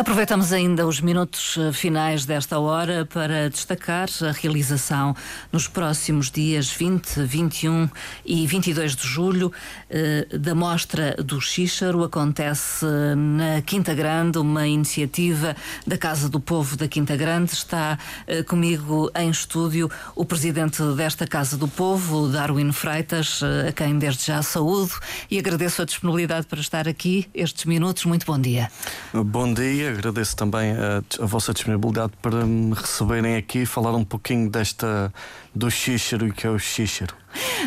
Aproveitamos ainda os minutos eh, finais desta hora para destacar a realização nos próximos dias 20, 21 e 22 de julho eh, da Mostra do Xíxaro. Acontece na Quinta Grande, uma iniciativa da Casa do Povo da Quinta Grande. Está eh, comigo em estúdio o presidente desta Casa do Povo, Darwin Freitas, a quem desde já saúdo e agradeço a disponibilidade para estar aqui estes minutos. Muito bom dia. Bom dia agradeço também a, a, vossa disponibilidade para me receberem aqui e falar um pouquinho desta do xíxaro e que é o xíxaro.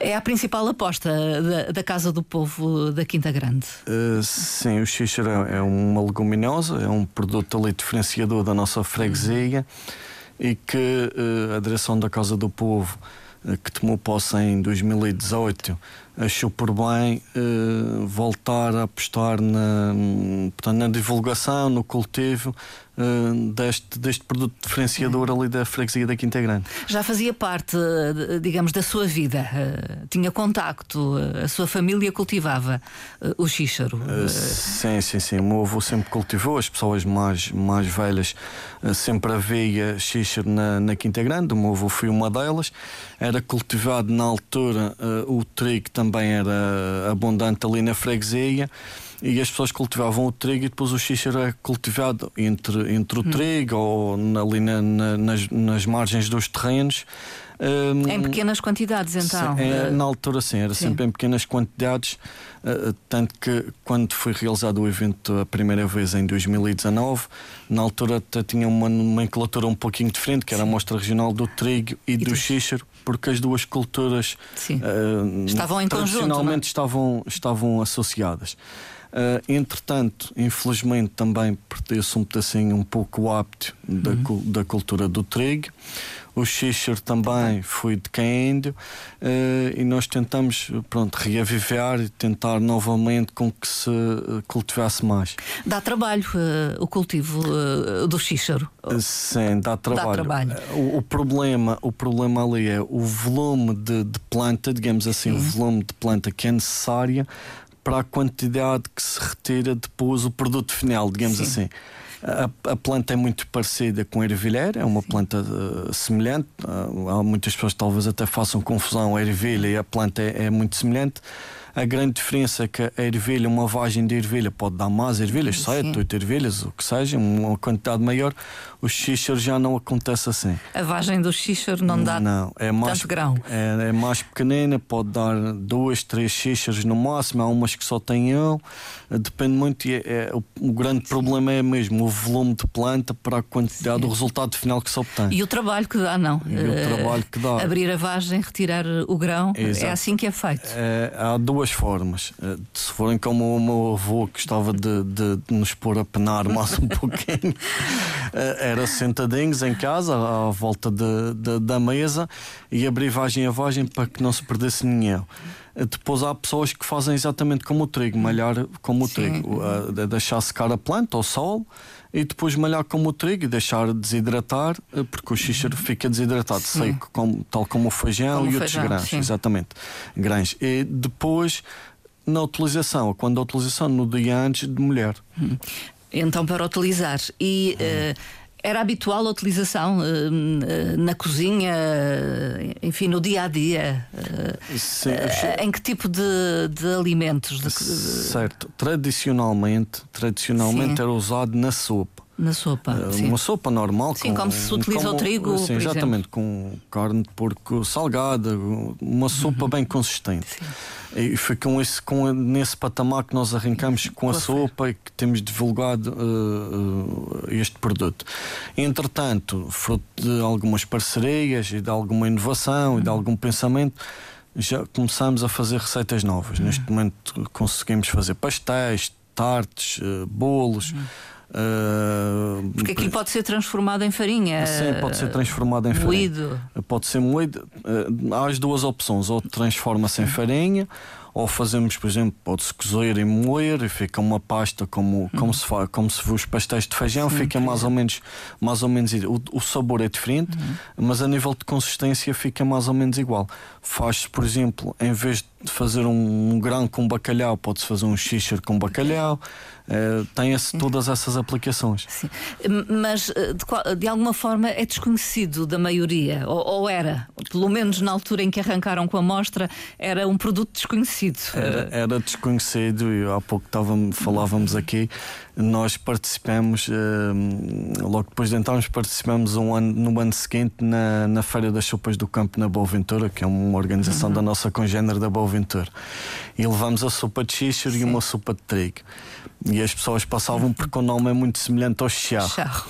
É a principal aposta da, da, Casa do Povo da Quinta Grande. Uh, sim, o xíxaro é, é uma leguminosa, é um produto ali diferenciador da nossa freguesia e que uh, a direção da Casa do Povo uh, que tomou posse em 2018 achou por bem uh, voltar a apostar na, portanto, na divulgação, no cultivo uh, deste, deste produto diferenciador ali da freguesia da Quinta Grande. Já fazia parte, digamos, da sua vida? Uh, tinha contacto? A sua família cultivava o xíxaro? sim, sim, sim. O meu avô sempre cultivou, as pessoas mais, mais velhas sempre havia xíxaro na, na Quinta Grande, o meu avô foi uma delas. Era cultivado na altura o trigo também também era abundante ali na freguesia e as pessoas cultivavam o trigo e depois o xíxaro era cultivado entre, entre o hum. trigo ou ali na, na, nas, nas margens dos terrenos. Um, em pequenas quantidades, então? É, na altura, sim, era sim. sempre em pequenas quantidades. Uh, tanto que, quando foi realizado o evento a primeira vez em 2019, na altura tinha uma nomenclatura um pouquinho diferente, que era a Mostra Regional do Trigo e, e do xíxaro porque as duas culturas uh, estavam em tradicionalmente conjunto, estavam, estavam associadas. Uh, entretanto, infelizmente também pertence um pedacinho um pouco o hábito da, uhum. da cultura do trigo. O xixer também foi de Caíndio uh, e nós tentamos pronto, reavivar e tentar novamente com que se uh, cultivasse mais. Dá trabalho uh, o cultivo do xíxaro? Sim, dá trabalho. Dá trabalho. O, o, problema, o problema ali é o volume de, de planta, digamos assim, Sim. o volume de planta que é necessária para a quantidade que se retira depois o produto final, digamos Sim. assim. A, a, planta é muito parecida com a ervilheira, é uma Sim. planta uh, semelhante. Uh, há muitas pessoas que talvez até façam confusão a ervilha e a planta é, é muito semelhante. A grande diferença é que a ervilha, uma vagem de ervilha pode dar mais ervilhas, sete, oito ervilhas, o que seja, uma quantidade maior. O xíxaro já não acontece assim. A vagem do xíxaro não dá não, é mais, tanto grão? É, é, mais pequenina, pode dar dois, três xíxaros no máximo. Há umas que só têm um. Depende muito. É, é o, o, grande Sim. problema é mesmo volume de planta para a quantidade, Sim. o resultado final que se obtém. E o trabalho que dá, não? E o trabalho que dá. Abrir a vagem, retirar o grão, é Exato. é assim que é feito. É, há duas formas. Eh, se forem como o meu avô que gostava de, de, de nos pôr a penar mais um pouquinho, eh, era sentadinhos em casa, à volta de, de, da mesa, e abrir vagem a vagem para que não se perdesse. Eh, depois há pessoas que fazem exatamente como o trigo, malhar como o Sim. trigo, deixar secar a planta ao sol e depois malhar como o trigo e deixar desidratar, eh, porque o xíxaro fica desidratado, sim. seco, como, tal como o feijão como e outros feijão, grãos. Sim. Exatamente. Grãos. E depois, na utilização, quando a utilização no dia antes de molhar. Hum. Então, para utilizar. E. Hum. Uh, era habitual a utilização uh, na cozinha, enfim, no dia a dia? Sim, em que tipo de, de alimentos? De... Certo. Tradicionalmente, tradicionalmente era usado na sopa. Na sopa. Uh, uma sopa normal. Sim, com, como se utiliza como, o trigo. Sim, exatamente, exemplo. com carne de porco salgada, uma sopa uhum. bem consistente. Sim. E foi com esse, com, nesse patamar que nós arrancamos com a sopa e que temos divulgado uh, este produto. Entretanto, fruto de algumas parcerias e de alguma inovação uhum. e de uhum. algum pensamento, já começamos a fazer receitas novas. Uhum. Neste momento conseguimos fazer pastéis, tartes, bolos. Uhum Uh, Porque aquilo pode ser transformado em farinha. Sim, pode ser transformado em moído. farinha. Pode ser moído. Uh, há as duas opções: ou transforma-se em farinha, ou fazemos, por exemplo, pode-se cozer e moer e fica uma pasta como, como, uhum. se, faz, como se os pastéis de feijão, Sim, fica mais ou menos. Mais ou menos o, o sabor é diferente, uhum. mas a nível de consistência fica mais ou menos igual. Faz-se, por exemplo, em vez fazer um, um grão com bacalhau, pode-se fazer um xixer com bacalhau. Uh, tem esse, todas essas aplicações. Sim. Mas eh, de, de, alguma forma é desconhecido da maioria, ou, ou, era, pelo menos na altura em que arrancaram com a mostra, era um produto desconhecido. Era, era desconhecido e há pouco estávamos, falávamos aqui. Nós participamos, uh, logo depois de entrarmos, participamos um ano, no ano seguinte na, na Feira das Sopas do Campo na Boa Ventura, que é uma organização uhum. da nossa congênere da Boa Ventura. E levamos a sopa de xixo e uma sopa de trigo. E as pessoas passavam porque o nome é muito semelhante ao charro. charro.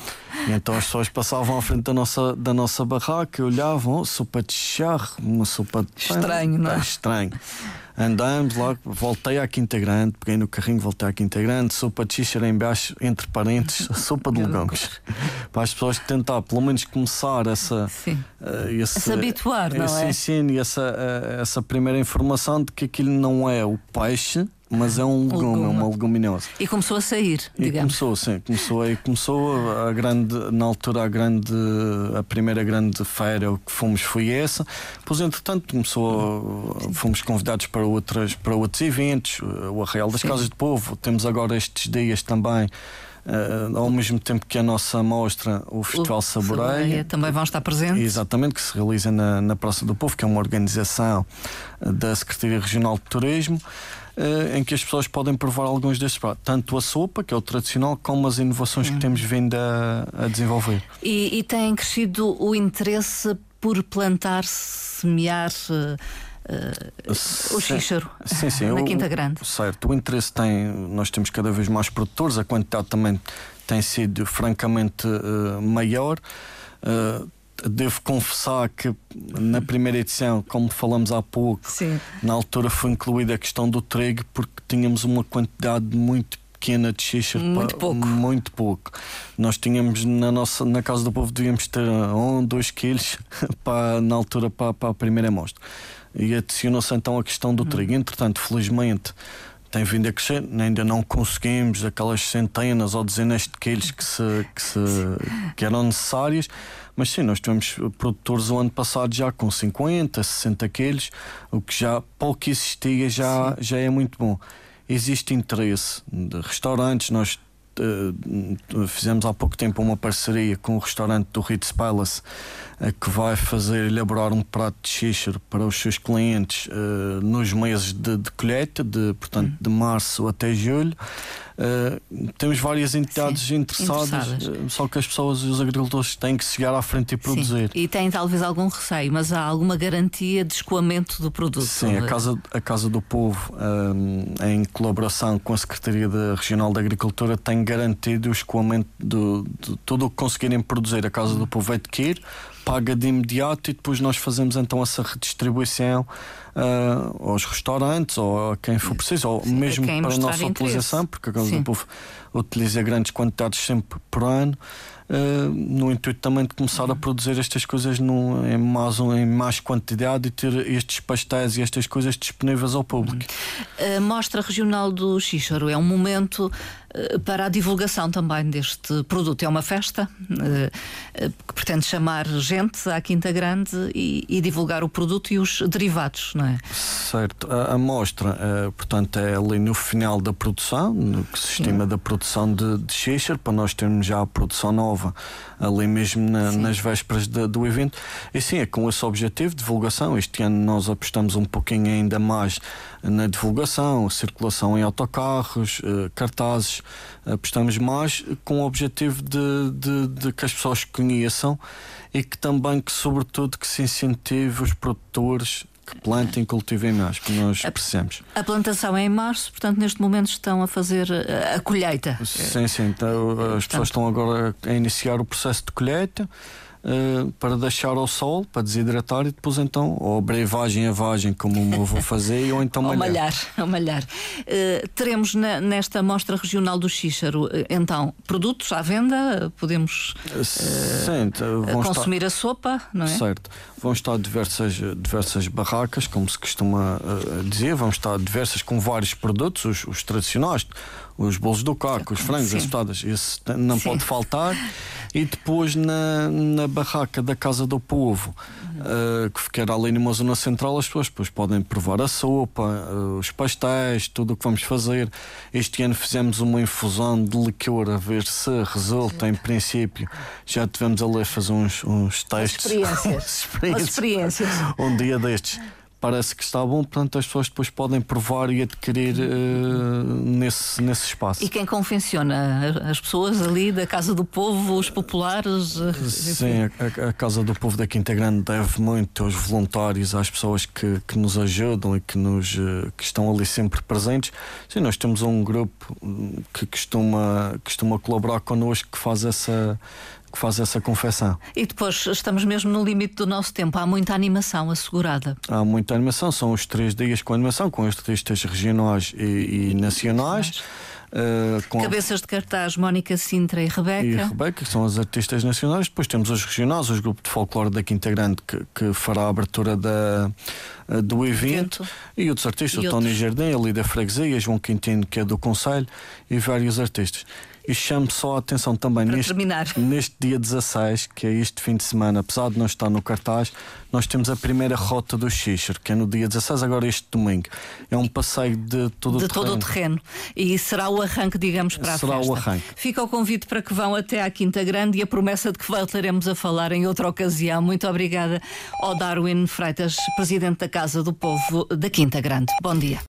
Então as pessoas passavam à frente da nossa, da nossa barraca e olhavam, oh, sopa de charro, uma sopa de. Estranho, não é? Estranho. Andamos lá, voltei à Quinta Grande, peguei no carrinho, voltei à Quinta Grande, sopa de xíxara em baixo, entre parentes, sopa de legumes. Para as pessoas tentar, pelo menos, começar essa. Uh, esse, se habituar, não esse é? ensino e essa, uh, essa primeira informação de que aquilo não é o peixe mas é um legume, legume, é uma leguminosa. E começou a sair, e digamos. Começou, sim, começou aí, começou a grande, na altura a grande, a primeira grande feira que fomos foi essa. Pois entretanto começou, fomos convidados para outras, para outros eventos, o Arraial das sim. Casas de Povo, temos agora estes dias também. Uh, ao mesmo tempo que a nossa mostra, o Festival o Saboreia, também vão estar presentes. Exatamente, que se realiza na, na Praça do Povo, que é uma organização da Secretaria Regional de Turismo. Uh, em que as pessoas podem provar alguns destes pratos, tanto a sopa, que é o tradicional, como as inovações que temos vindo a, a desenvolver. E, e, tem crescido o interesse por plantar, semear. Uh, uh, o xíxaro sim, sim, na Quinta Grande. certo, o interesse tem, nós temos cada vez mais produtores, a quantidade também tem sido francamente maior. Uh, devo confessar que na primeira edição, como falamos há pouco, Sim. na altura foi incluída a questão do trigo porque tínhamos uma quantidade muito pequena de xixa. Muito pouco. Muito pouco. Nós tínhamos na, nossa, na Casa do Povo devíamos ter um, dois quilos para, na altura para, para a primeira amostra. E adicionou-se então a questão do hum. trigo. Entretanto, felizmente tem vindo a crescer, ainda não conseguimos aquelas centenas ou dezenas de quilos que, se, que, se, que eram necessárias, mas sim, nós tivemos produtores o ano passado já com 50, 60 quilos, o que já pouco existia já, já é muito bom. Existe interesse de restaurantes, nós uh, fizemos há pouco tempo uma parceria com o restaurante do Ritz Palace uh, que vai fazer elaborar um prato de xíxaro para os seus clientes uh, nos meses de, de colheita, de, portanto, hum. de março até julho. Uh, temos várias entidades Sim, interessadas, interessadas, eh, só que as pessoas e os agricultores têm que chegar à frente e produzir. Sim. E têm talvez algum receio, mas há alguma garantia de escoamento do produto? Sim, a Casa, a Casa do Povo, um, eh, em colaboração com a Secretaria Regional da Agricultura, tem garantido o escoamento de, de tudo o que conseguirem produzir. A Casa do Povo adquire, paga de imediato e depois nós fazemos então essa redistribuição uh, aos restaurantes ou a quem for preciso, ou Sim, mesmo para a nossa interesse. utilização, porque a Casa do Povo utiliza grandes quantidades sempre por ano. Uh, no intuito também de começar a produzir estas coisas no, em, mais, em mais quantidade e ter estes pastéis e estas coisas disponíveis ao público. A Mostra Regional do Xíxaro é um momento uh, para a divulgação também deste produto. É uma festa uh, que pretende chamar gente à Quinta Grande e, e, divulgar o produto e os derivados, não é? Certo. A, a mostra, portanto, é ali no final da produção, no que se estima Sim. da produção de, de para nós termos já a produção nova nova, ali mesmo na, nas vésperas de, do evento. E sim, é com esse objetivo, divulgação. Este ano nós apostamos um pouquinho ainda mais na divulgação, circulação em autocarros, eh, cartazes. Apostamos mais com o objetivo de, de, de que as pessoas conheçam e que também, que sobretudo, que se incentive os produtores que plantem, cultivem mais, que nós precisamos. A plantação é em março, portanto, neste momento estão a fazer a, a colheita. Sim, sim. Então, as pessoas estão agora a iniciar o processo de colheita. Uh, para deixar ao sol, para desidratar e depois então, ou brevagem a vagem, como eu vou fazer, ou então malhar. malhar, ou malhar. Uh, teremos na, nesta mostra regional do Xíxaro, uh, então, produtos à venda, podemos Sim, consumir estar... a sopa, não é? Certo. Vão estar diversas, diversas barracas, como se costuma dizer, vão estar diversas com vários produtos, os, os tradicionais, os bolos do caco, os frangos, as tostadas, esse não Sim. pode faltar. E depois na, na barraca da Casa do Povo, uh, que ficará ali numa zona central, as pessoas depois podem provar a sopa, uh, os pastéis, tudo o que vamos fazer. Este ano fizemos uma infusão de licor a ver se resulta. Em princípio, já tivemos ali a fazer uns, uns testes. Experiências. experiências. experiências. Um dia destes parece que está bom, portanto as pessoas depois podem provar e adquirir uh, nesse, nesse espaço. E quem confecciona? As pessoas ali da Casa do Povo, os populares? Eh, Sim, a, a, Casa do Povo da Quinta Grande deve muito aos voluntários, às pessoas que, que nos ajudam e que, nos, uh, que estão ali sempre presentes. Sim, nós temos um grupo que costuma, costuma colaborar connosco que faz essa que faz essa confecção. E depois estamos mesmo no limite do nosso tempo. Há muita animação assegurada. Há muita animação, são os três dias com animação, com artistas regionais e, e nacionais. Uh, Cabeças de cartaz, Mónica Sintra e Rebeca. E Rebeca, que são as artistas nacionais. Depois temos os regionais, os grupos de folclore da Quinta Grande, que, que fará a abertura da, uh, do evento. E outros artistas, e o Tony Jardim, ali da Freguesia, João Quintino, que é do Conselho, e vários artistas. E chamo só a atenção também neste, neste dia 16, que é este fim de semana, apesar de não estar no cartaz, nós temos a primeira rota do Xixer, que é no dia 16, agora este domingo. É um passeio de todo de o terreno. todo o terreno. E será o arranque, digamos, para será a festa. Será o arranque. Fica o convite para que vão até à Quinta Grande e a promessa de que voltaremos a falar em outra ocasião. Muito obrigada ao Darwin Freitas, presidente da Casa do Povo da Quinta Grande. Bom dia.